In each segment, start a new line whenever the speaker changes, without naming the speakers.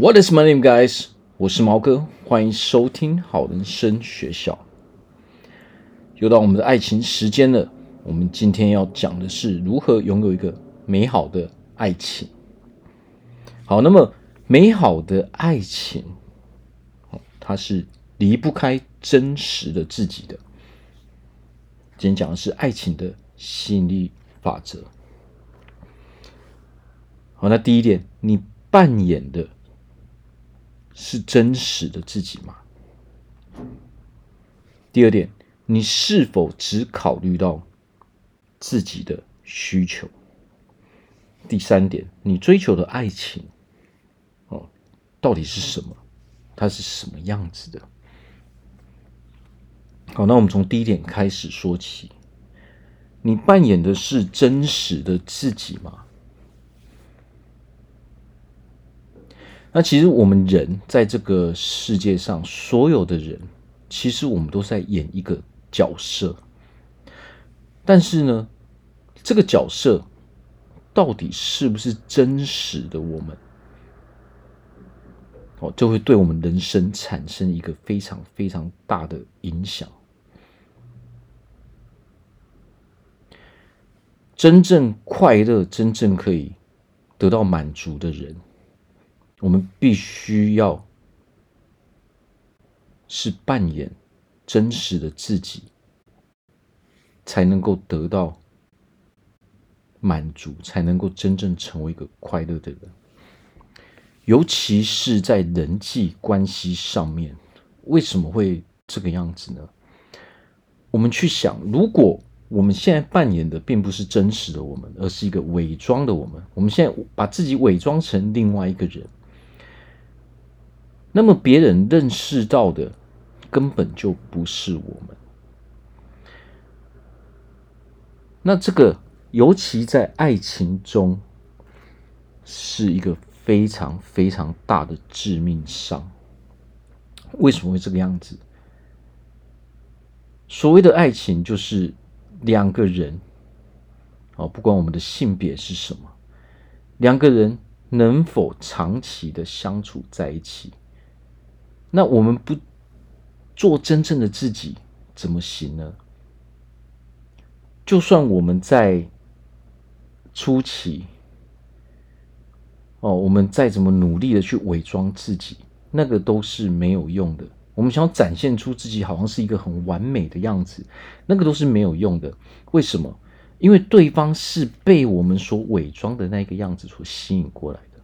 What is my name, guys？我是毛哥，欢迎收听好人生学校。又到我们的爱情时间了。我们今天要讲的是如何拥有一个美好的爱情。好，那么美好的爱情，它是离不开真实的自己的。今天讲的是爱情的吸引力法则。好，那第一点，你扮演的。是真实的自己吗？第二点，你是否只考虑到自己的需求？第三点，你追求的爱情哦，到底是什么？它是什么样子的？好，那我们从第一点开始说起。你扮演的是真实的自己吗？那其实我们人在这个世界上，所有的人，其实我们都在演一个角色。但是呢，这个角色到底是不是真实的我们？哦，就会对我们人生产生一个非常非常大的影响。真正快乐、真正可以得到满足的人。我们必须要是扮演真实的自己，才能够得到满足，才能够真正成为一个快乐的人。尤其是在人际关系上面，为什么会这个样子呢？我们去想，如果我们现在扮演的并不是真实的我们，而是一个伪装的我们，我们现在把自己伪装成另外一个人。那么别人认识到的根本就不是我们。那这个尤其在爱情中是一个非常非常大的致命伤。为什么会这个样子？所谓的爱情就是两个人，哦，不管我们的性别是什么，两个人能否长期的相处在一起。那我们不做真正的自己怎么行呢？就算我们在初期，哦，我们再怎么努力的去伪装自己，那个都是没有用的。我们想要展现出自己好像是一个很完美的样子，那个都是没有用的。为什么？因为对方是被我们所伪装的那个样子所吸引过来的。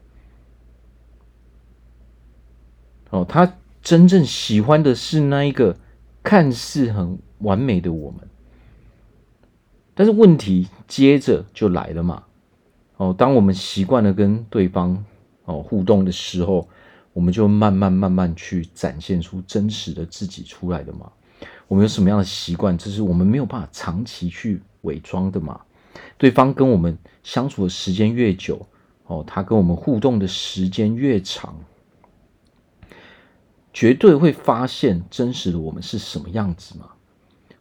哦，他。真正喜欢的是那一个看似很完美的我们，但是问题接着就来了嘛。哦，当我们习惯了跟对方哦互动的时候，我们就慢慢慢慢去展现出真实的自己出来的嘛。我们有什么样的习惯，这是我们没有办法长期去伪装的嘛。对方跟我们相处的时间越久，哦，他跟我们互动的时间越长。绝对会发现真实的我们是什么样子嘛？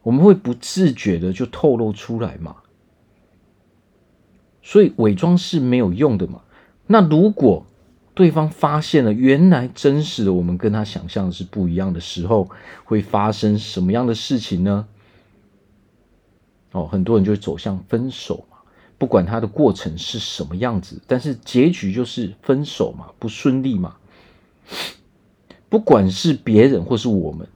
我们会不自觉的就透露出来嘛？所以伪装是没有用的嘛？那如果对方发现了原来真实的我们跟他想象的是不一样的时候，会发生什么样的事情呢？哦，很多人就会走向分手嘛，不管他的过程是什么样子，但是结局就是分手嘛，不顺利嘛。不管是别人或是我们，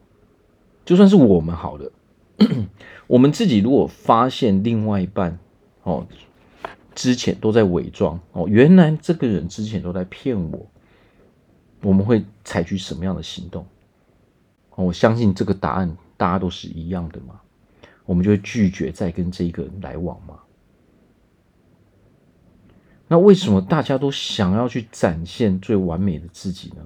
就算是我们好了，我们自己如果发现另外一半哦，之前都在伪装哦，原来这个人之前都在骗我，我们会采取什么样的行动？我相信这个答案大家都是一样的嘛，我们就会拒绝再跟这一个人来往嘛。那为什么大家都想要去展现最完美的自己呢？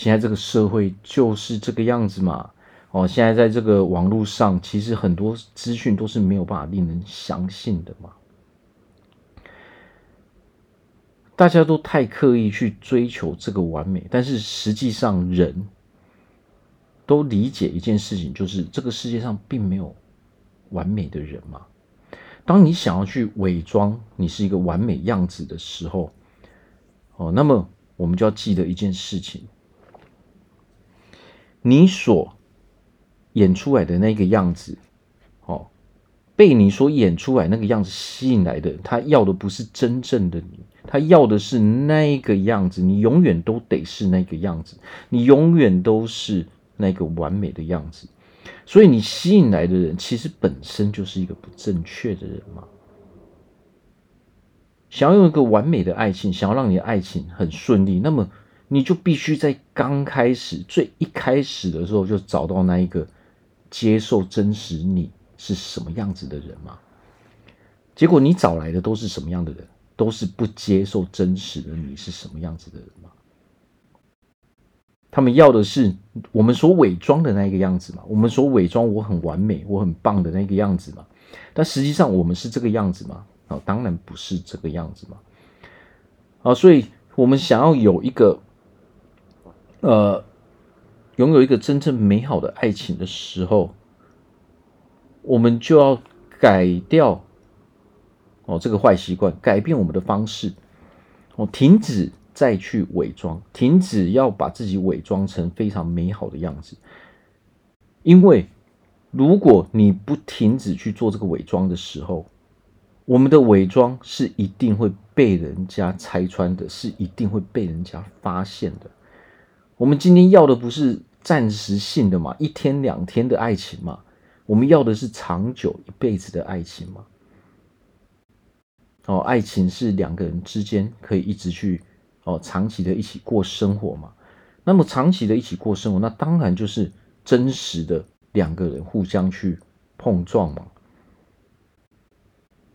现在这个社会就是这个样子嘛，哦，现在在这个网络上，其实很多资讯都是没有办法令人相信的嘛。大家都太刻意去追求这个完美，但是实际上人都理解一件事情，就是这个世界上并没有完美的人嘛。当你想要去伪装你是一个完美样子的时候，哦，那么。我们就要记得一件事情：你所演出来的那个样子，哦，被你所演出来那个样子吸引来的，他要的不是真正的你，他要的是那个样子。你永远都得是那个样子，你永远都是那个完美的样子。所以，你吸引来的人，其实本身就是一个不正确的人嘛。想要用一个完美的爱情，想要让你的爱情很顺利，那么你就必须在刚开始、最一开始的时候就找到那一个接受真实你是什么样子的人嘛。结果你找来的都是什么样的人？都是不接受真实的你是什么样子的人嘛。他们要的是我们所伪装的那个样子嘛。我们所伪装我很完美、我很棒的那个样子嘛。但实际上我们是这个样子吗？哦，当然不是这个样子嘛！啊，所以我们想要有一个，呃，拥有一个真正美好的爱情的时候，我们就要改掉哦这个坏习惯，改变我们的方式，哦，停止再去伪装，停止要把自己伪装成非常美好的样子，因为如果你不停止去做这个伪装的时候，我们的伪装是一定会被人家拆穿的，是一定会被人家发现的。我们今天要的不是暂时性的嘛，一天两天的爱情嘛，我们要的是长久一辈子的爱情嘛。哦，爱情是两个人之间可以一直去哦长期的一起过生活嘛。那么长期的一起过生活，那当然就是真实的两个人互相去碰撞嘛。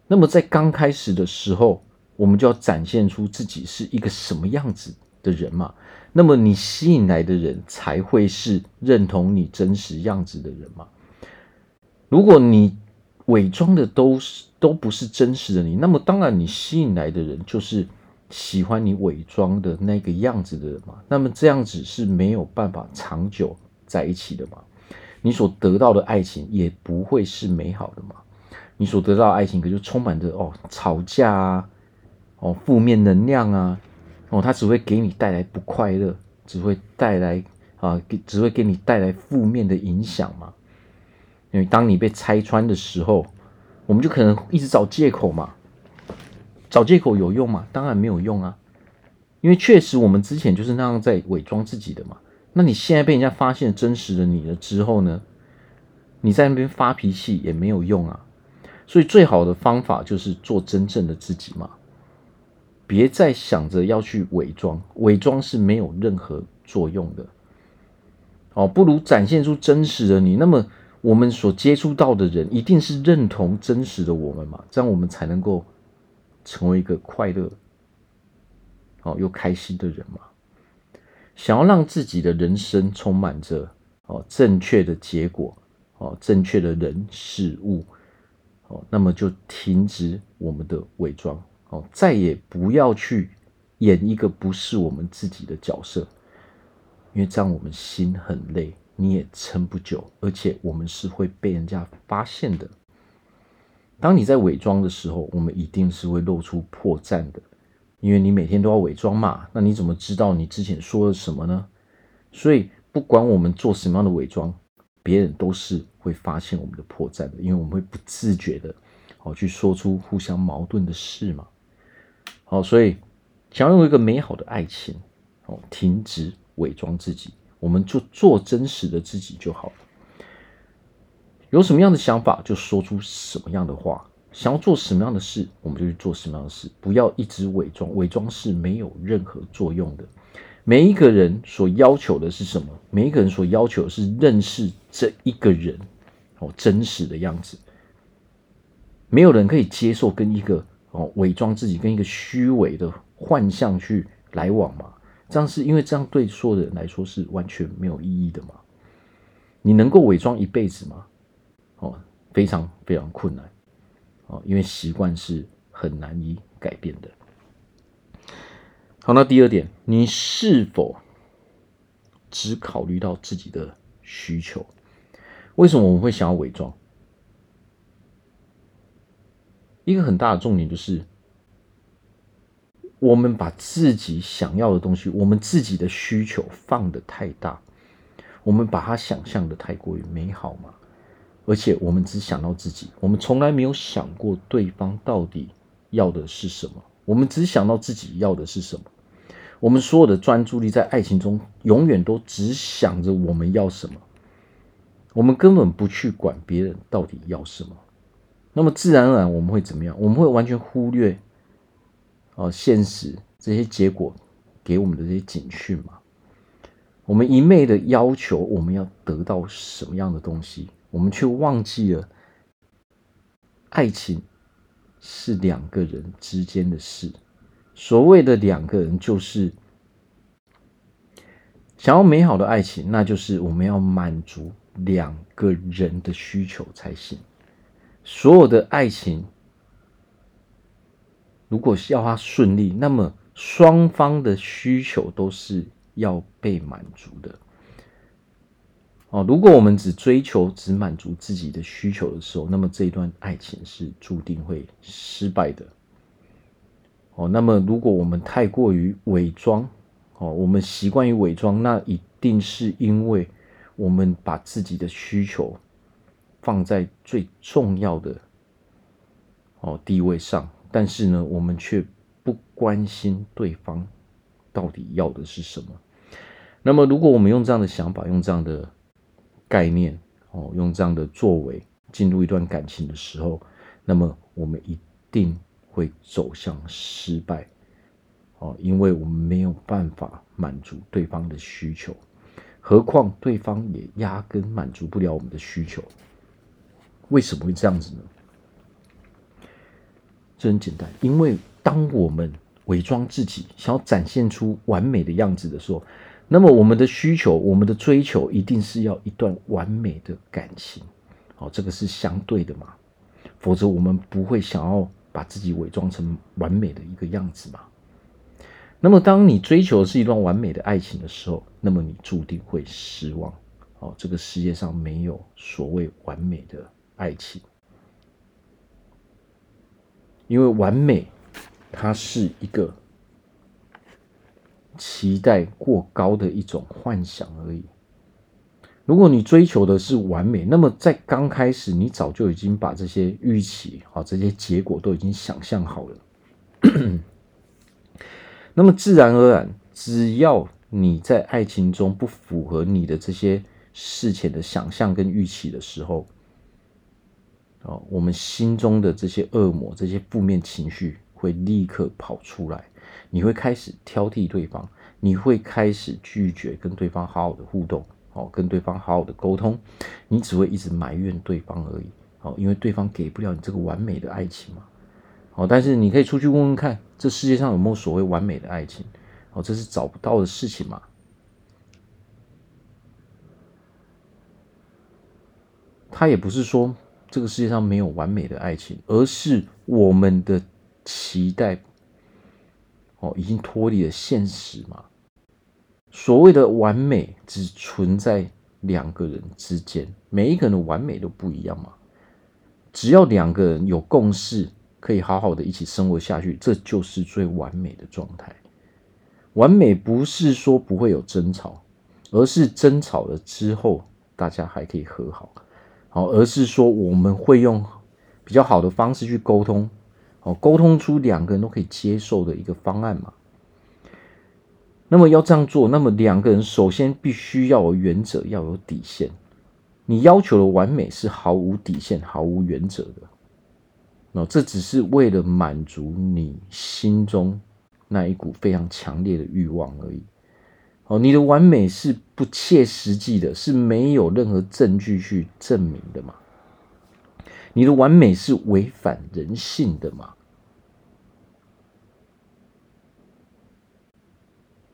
那么在刚开始的时候，我们就要展现出自己是一个什么样子的人嘛。那么你吸引来的人才会是认同你真实样子的人嘛。如果你伪装的都是都不是真实的你，那么当然你吸引来的人就是喜欢你伪装的那个样子的人嘛。那么这样子是没有办法长久在一起的嘛。你所得到的爱情也不会是美好的嘛。你所得到的爱情，可就充满着哦吵架啊，哦负面能量啊，哦，它只会给你带来不快乐，只会带来啊，给只会给你带来负面的影响嘛。因为当你被拆穿的时候，我们就可能一直找借口嘛。找借口有用吗？当然没有用啊。因为确实我们之前就是那样在伪装自己的嘛。那你现在被人家发现真实的你了之后呢？你在那边发脾气也没有用啊。所以，最好的方法就是做真正的自己嘛，别再想着要去伪装，伪装是没有任何作用的。哦，不如展现出真实的你。那么，我们所接触到的人一定是认同真实的我们嘛，这样我们才能够成为一个快乐、哦又开心的人嘛。想要让自己的人生充满着哦正确的结果，哦正确的人事物。哦，那么就停止我们的伪装哦，再也不要去演一个不是我们自己的角色，因为这样我们心很累，你也撑不久，而且我们是会被人家发现的。当你在伪装的时候，我们一定是会露出破绽的，因为你每天都要伪装嘛，那你怎么知道你之前说了什么呢？所以不管我们做什么样的伪装。别人都是会发现我们的破绽的，因为我们会不自觉的，哦，去说出互相矛盾的事嘛。好，所以想要有一个美好的爱情，哦，停止伪装自己，我们就做真实的自己就好了。有什么样的想法，就说出什么样的话；想要做什么样的事，我们就去做什么样的事。不要一直伪装，伪装是没有任何作用的。每一个人所要求的是什么？每一个人所要求的是认识这一个人哦真实的样子。没有人可以接受跟一个哦伪装自己、跟一个虚伪的幻象去来往嘛？这样是因为这样对所有的人来说是完全没有意义的嘛？你能够伪装一辈子吗？哦，非常非常困难哦，因为习惯是很难以改变的。好，那第二点，你是否只考虑到自己的需求？为什么我们会想要伪装？一个很大的重点就是，我们把自己想要的东西，我们自己的需求放得太大，我们把它想象的太过于美好嘛？而且我们只想到自己，我们从来没有想过对方到底要的是什么。我们只想到自己要的是什么。我们所有的专注力在爱情中，永远都只想着我们要什么。我们根本不去管别人到底要什么。那么自然而然我们会怎么样？我们会完全忽略。哦，现实这些结果给我们的这些警讯嘛，我们一昧的要求我们要得到什么样的东西，我们却忘记了爱情是两个人之间的事。所谓的两个人，就是想要美好的爱情，那就是我们要满足两个人的需求才行。所有的爱情。如果要他顺利，那么双方的需求都是要被满足的。哦，如果我们只追求、只满足自己的需求的时候，那么这一段爱情是注定会失败的。哦，那么如果我们太过于伪装，哦，我们习惯于伪装，那一定是因为我们把自己的需求放在最重要的哦地位上。但是呢，我们却不关心对方到底要的是什么。那么，如果我们用这样的想法、用这样的概念、哦，用这样的作为进入一段感情的时候，那么我们一定会走向失败。哦，因为我们没有办法满足对方的需求，何况对方也压根满足不了我们的需求。为什么会这样子呢？这很简单，因为当我们伪装自己，想要展现出完美的样子的时候，那么我们的需求、我们的追求，一定是要一段完美的感情。好，这个是相对的嘛，否则我们不会想要把自己伪装成完美的一个样子嘛。那么，当你追求的是一段完美的爱情的时候，那么你注定会失望。哦，这个世界上没有所谓完美的爱情。因为完美，它是一个期待过高的一种幻想而已。如果你追求的是完美，那么在刚开始，你早就已经把这些预期啊，这些结果都已经想象好了。那么自然而然，只要你在爱情中不符合你的这些事前的想象跟预期的时候，哦，我们心中的这些恶魔、这些负面情绪会立刻跑出来，你会开始挑剔对方，你会开始拒绝跟对方好好的互动，哦，跟对方好好的沟通，你只会一直埋怨对方而已，哦，因为对方给不了你这个完美的爱情嘛，哦，但是你可以出去问问看，这世界上有没有所谓完美的爱情？哦，这是找不到的事情嘛，他也不是说。这个世界上没有完美的爱情，而是我们的期待哦，已经脱离了现实嘛。所谓的完美只存在两个人之间，每一个人的完美都不一样嘛。只要两个人有共识，可以好好的一起生活下去，这就是最完美的状态。完美不是说不会有争吵，而是争吵了之后，大家还可以和好。哦，而是说我们会用比较好的方式去沟通，哦，沟通出两个人都可以接受的一个方案嘛。那么要这样做，那么两个人首先必须要有原则，要有底线。你要求的完美是毫无底线、毫无原则的。那这只是为了满足你心中那一股非常强烈的欲望而已。哦，你的完美是不切实际的，是没有任何证据去证明的嘛？你的完美是违反人性的嘛？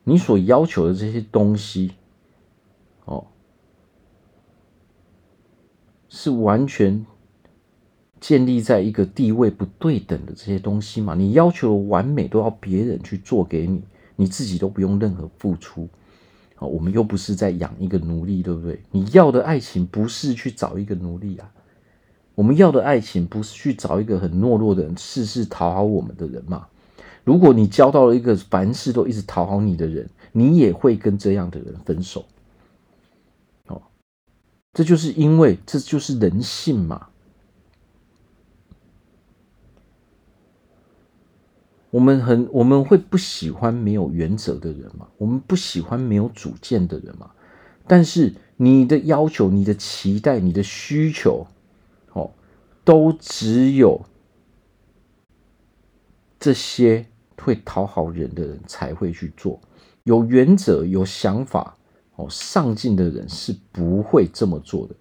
你所要求的这些东西，哦，是完全建立在一个地位不对等的这些东西嘛？你要求的完美都要别人去做给你，你自己都不用任何付出。我们又不是在养一个奴隶，对不对？你要的爱情不是去找一个奴隶啊，我们要的爱情不是去找一个很懦弱的人，事事讨好我们的人嘛。如果你交到了一个凡事都一直讨好你的人，你也会跟这样的人分手。哦，这就是因为这就是人性嘛。我们很我们会不喜欢没有原则的人嘛？我们不喜欢没有主见的人嘛？但是你的要求、你的期待、你的需求，哦，都只有这些会讨好人的人才会去做。有原则、有想法、哦，上进的人是不会这么做的。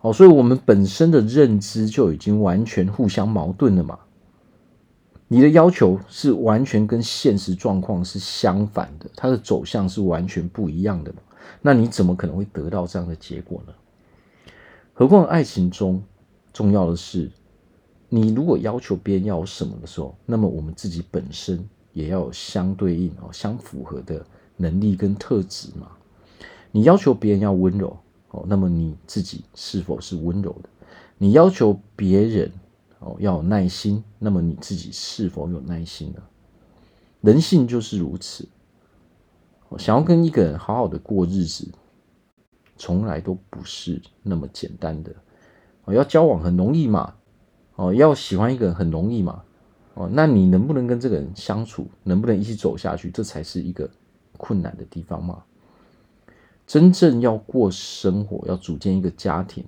哦，所以我们本身的认知就已经完全互相矛盾了嘛。你的要求是完全跟现实状况是相反的，它的走向是完全不一样的？那你怎么可能会得到这样的结果呢？何况爱情中重要的是，你如果要求别人要有什么的时候，那么我们自己本身也要有相对应哦、相符合的能力跟特质嘛。你要求别人要温柔哦，那么你自己是否是温柔的？你要求别人。哦，要有耐心。那么你自己是否有耐心呢？人性就是如此。想要跟一个人好好的过日子，从来都不是那么简单的。哦，要交往很容易嘛？哦，要喜欢一个人很容易嘛？哦，那你能不能跟这个人相处，能不能一起走下去，这才是一个困难的地方嘛。真正要过生活，要组建一个家庭。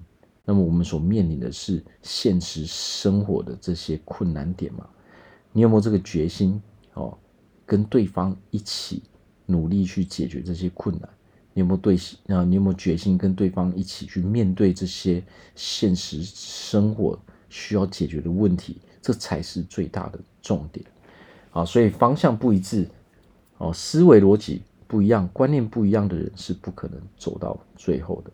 那么我们所面临的是现实生活的这些困难点嘛？你有没有这个决心哦？跟对方一起努力去解决这些困难？你有没有对啊？你有没有决心跟对方一起去面对这些现实生活需要解决的问题？这才是最大的重点啊！所以方向不一致哦，思维逻辑不一样，观念不一样的人是不可能走到最后的。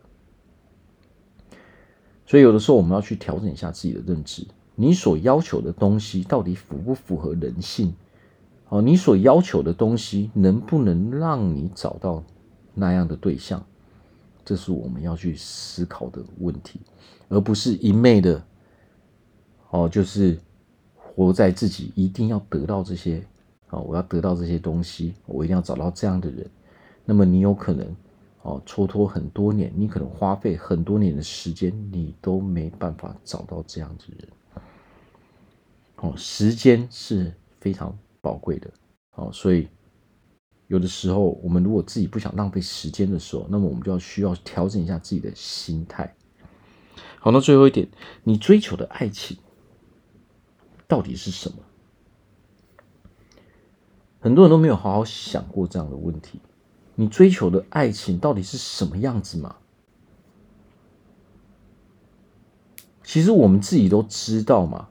所以有的时候我们要去调整一下自己的认知，你所要求的东西到底符不符合人性？哦，你所要求的东西能不能让你找到那样的对象？这是我们要去思考的问题，而不是一昧的哦，就是活在自己一定要得到这些，哦，我要得到这些东西，我一定要找到这样的人，那么你有可能。哦，蹉跎很多年，你可能花费很多年的时间，你都没办法找到这样子的人。哦，时间是非常宝贵的。哦，所以有的时候，我们如果自己不想浪费时间的时候，那么我们就要需要调整一下自己的心态。好，那最后一点，你追求的爱情到底是什么？很多人都没有好好想过这样的问题。你追求的爱情到底是什么样子嘛？其实我们自己都知道嘛。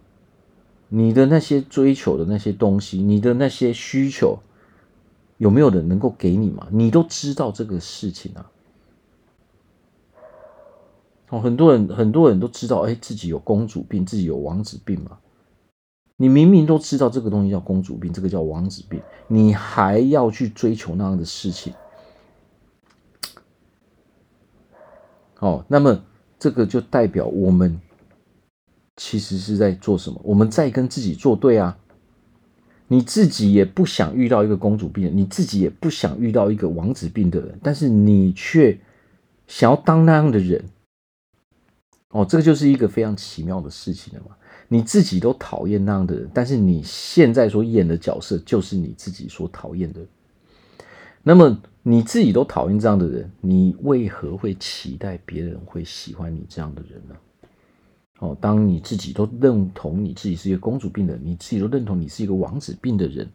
你的那些追求的那些东西，你的那些需求，有没有人能够给你嘛？你都知道这个事情啊。哦，很多人很多人都知道，哎，自己有公主病，自己有王子病嘛。你明明都知道这个东西叫公主病，这个叫王子病，你还要去追求那样的事情？哦，那么这个就代表我们其实是在做什么？我们在跟自己作对啊！你自己也不想遇到一个公主病，你自己也不想遇到一个王子病的人，但是你却想要当那样的人。哦，这个就是一个非常奇妙的事情了嘛！你自己都讨厌那样的人，但是你现在所演的角色就是你自己所讨厌的。那么你自己都讨厌这样的人，你为何会期待别人会喜欢你这样的人呢？哦，当你自己都认同你自己是一个公主病的人，你自己都认同你是一个王子病的人，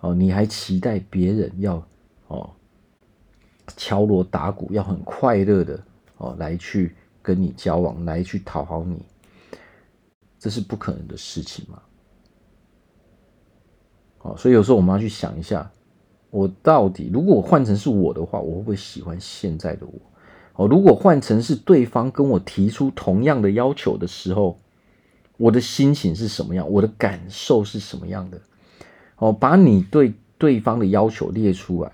哦，你还期待别人要哦敲锣打鼓，要很快乐的哦来去跟你交往，来去讨好你，这是不可能的事情嘛？哦，所以有时候我们要去想一下。我到底，如果换成是我的话，我会不会喜欢现在的我？哦，如果换成是对方跟我提出同样的要求的时候，我的心情是什么样？我的感受是什么样的？哦，把你对对方的要求列出来，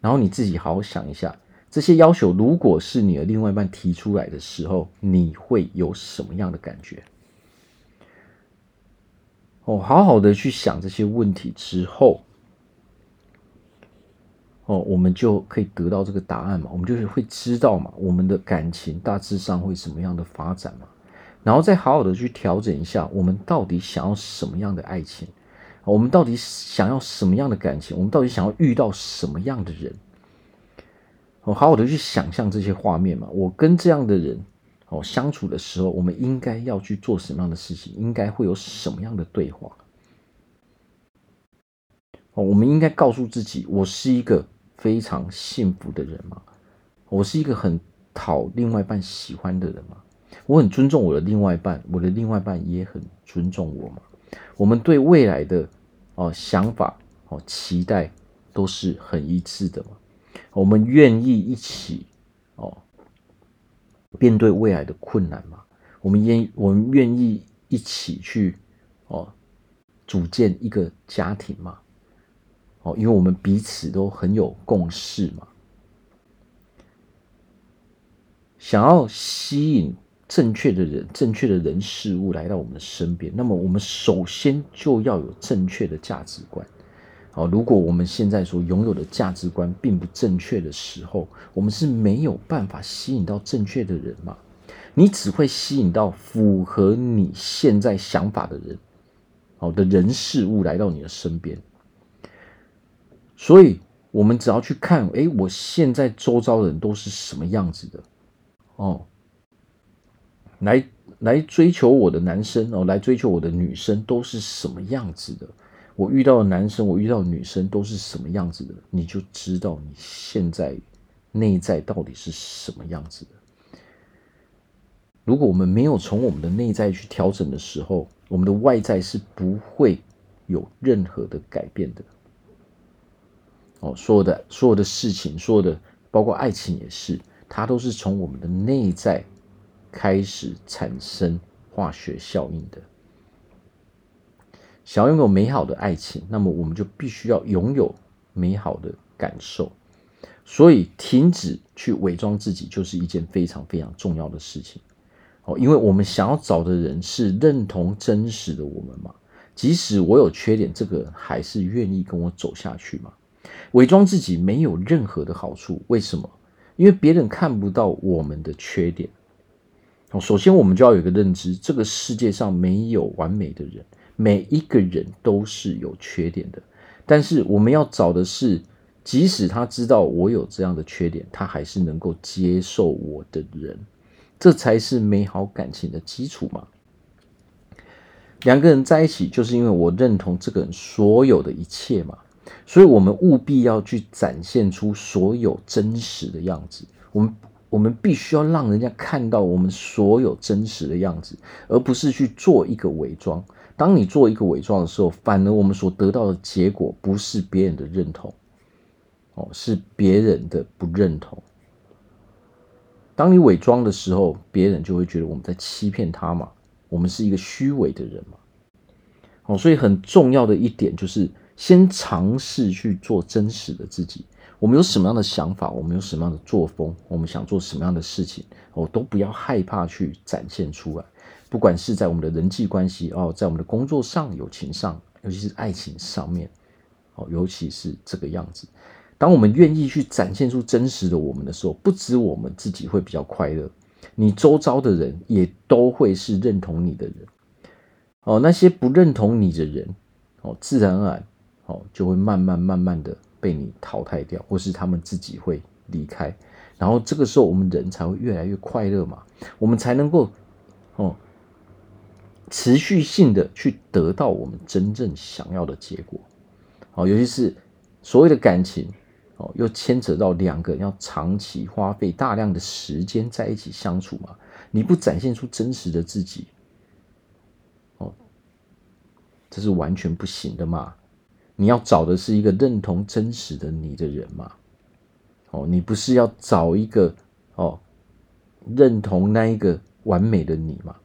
然后你自己好好想一下，这些要求如果是你的另外一半提出来的时候，你会有什么样的感觉？哦，好好的去想这些问题之后，哦，我们就可以得到这个答案嘛，我们就是会知道嘛，我们的感情大致上会什么样的发展嘛，然后再好好的去调整一下，我们到底想要什么样的爱情，我们到底想要什么样的感情，我们到底想要遇到什么样的人，哦，好好的去想象这些画面嘛，我跟这样的人。哦，相处的时候，我们应该要去做什么样的事情？应该会有什么样的对话？哦，我们应该告诉自己，我是一个非常幸福的人吗？我是一个很讨另外一半喜欢的人吗？我很尊重我的另外一半，我的另外一半也很尊重我吗？我们对未来的哦想法哦期待都是很一致的吗？我们愿意一起哦。面对未来的困难嘛，我们愿我们愿意一起去哦，组建一个家庭嘛，哦，因为我们彼此都很有共识嘛。想要吸引正确的人、正确的人事物来到我们的身边，那么我们首先就要有正确的价值观。哦，如果我们现在所拥有的价值观并不正确的时候，我们是没有办法吸引到正确的人嘛？你只会吸引到符合你现在想法的人，好的人事物来到你的身边。所以，我们只要去看，哎，我现在周遭的人都是什么样子的？哦，来来追求我的男生哦，来追求我的女生都是什么样子的？我遇到的男生，我遇到的女生都是什么样子的，你就知道你现在内在到底是什么样子的。如果我们没有从我们的内在去调整的时候，我们的外在是不会有任何的改变的。哦，所有的所有的事情，所有的包括爱情也是，它都是从我们的内在开始产生化学效应的。想要拥有美好的爱情，那么我们就必须要拥有美好的感受。所以，停止去伪装自己，就是一件非常非常重要的事情。哦，因为我们想要找的人是认同真实的我们嘛。即使我有缺点，这个还是愿意跟我走下去嘛。伪装自己没有任何的好处，为什么？因为别人看不到我们的缺点。首先我们就要有一个认知，这个世界上没有完美的人。每一个人都是有缺点的，但是我们要找的是，即使他知道我有这样的缺点，他还是能够接受我的人，这才是美好感情的基础嘛。两个人在一起，就是因为我认同这个人所有的一切嘛，所以我们务必要去展现出所有真实的样子。我们我们必须要让人家看到我们所有真实的样子，而不是去做一个伪装。当你做一个伪装的时候，反而我们所得到的结果不是别人的认同，哦，是别人的不认同。当你伪装的时候，别人就会觉得我们在欺骗他嘛，我们是一个虚伪的人嘛。哦，所以很重要的一点就是，先尝试去做真实的自己。我们有什么样的想法，我们有什么样的作风，我们想做什么样的事情，哦，都不要害怕去展现出来。不管是在我们的人际关系哦，在我们的工作上、友情上，尤其是爱情上面，哦，尤其是这个样子。当我们愿意去展现出真实的我们的时候，不止我们自己会比较快乐，你周遭的人也都会是认同你的人。哦，那些不认同你的人，哦，自然而然，哦，就会慢慢慢慢的被你淘汰掉，或是他们自己会离开。然后这个时候，我们人才会越来越快乐嘛，我们才能够，哦。持续性的去得到我们真正想要的结果，好，尤其是所谓的感情，哦，又牵扯到两个人要长期花费大量的时间在一起相处嘛，你不展现出真实的自己，哦，这是完全不行的嘛。你要找的是一个认同真实的你的人嘛，哦，你不是要找一个哦，认同那一个完美的你嘛。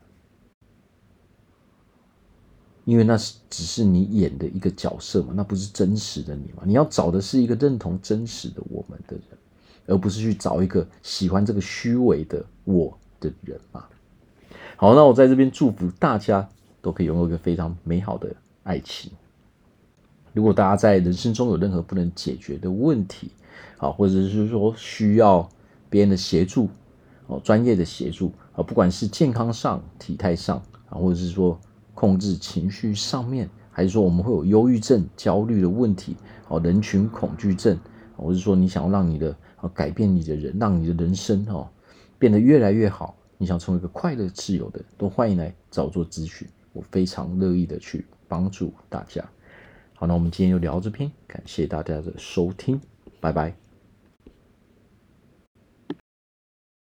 因为那是只是你演的一个角色嘛，那不是真实的你嘛。你要找的是一个认同真实的我们的人，而不是去找一个喜欢这个虚伪的我的人嘛。好，那我在这边祝福大家都可以拥有一个非常美好的爱情。如果大家在人生中有任何不能解决的问题，啊，或者是说需要别人的协助，哦，专业的协助，啊，不管是健康上、体态上，啊，或者是说控制情绪上面，还是说我们会有忧郁症、焦虑的问题，哦，人群恐惧症，或者是说你想要让你的改变你的人，让你的人生哦变得越来越好，你想成为一个快乐自由的，都欢迎来找做咨询，我非常乐意的去帮助大家。好，那我们今天就聊这边，感谢大家的收听，拜拜。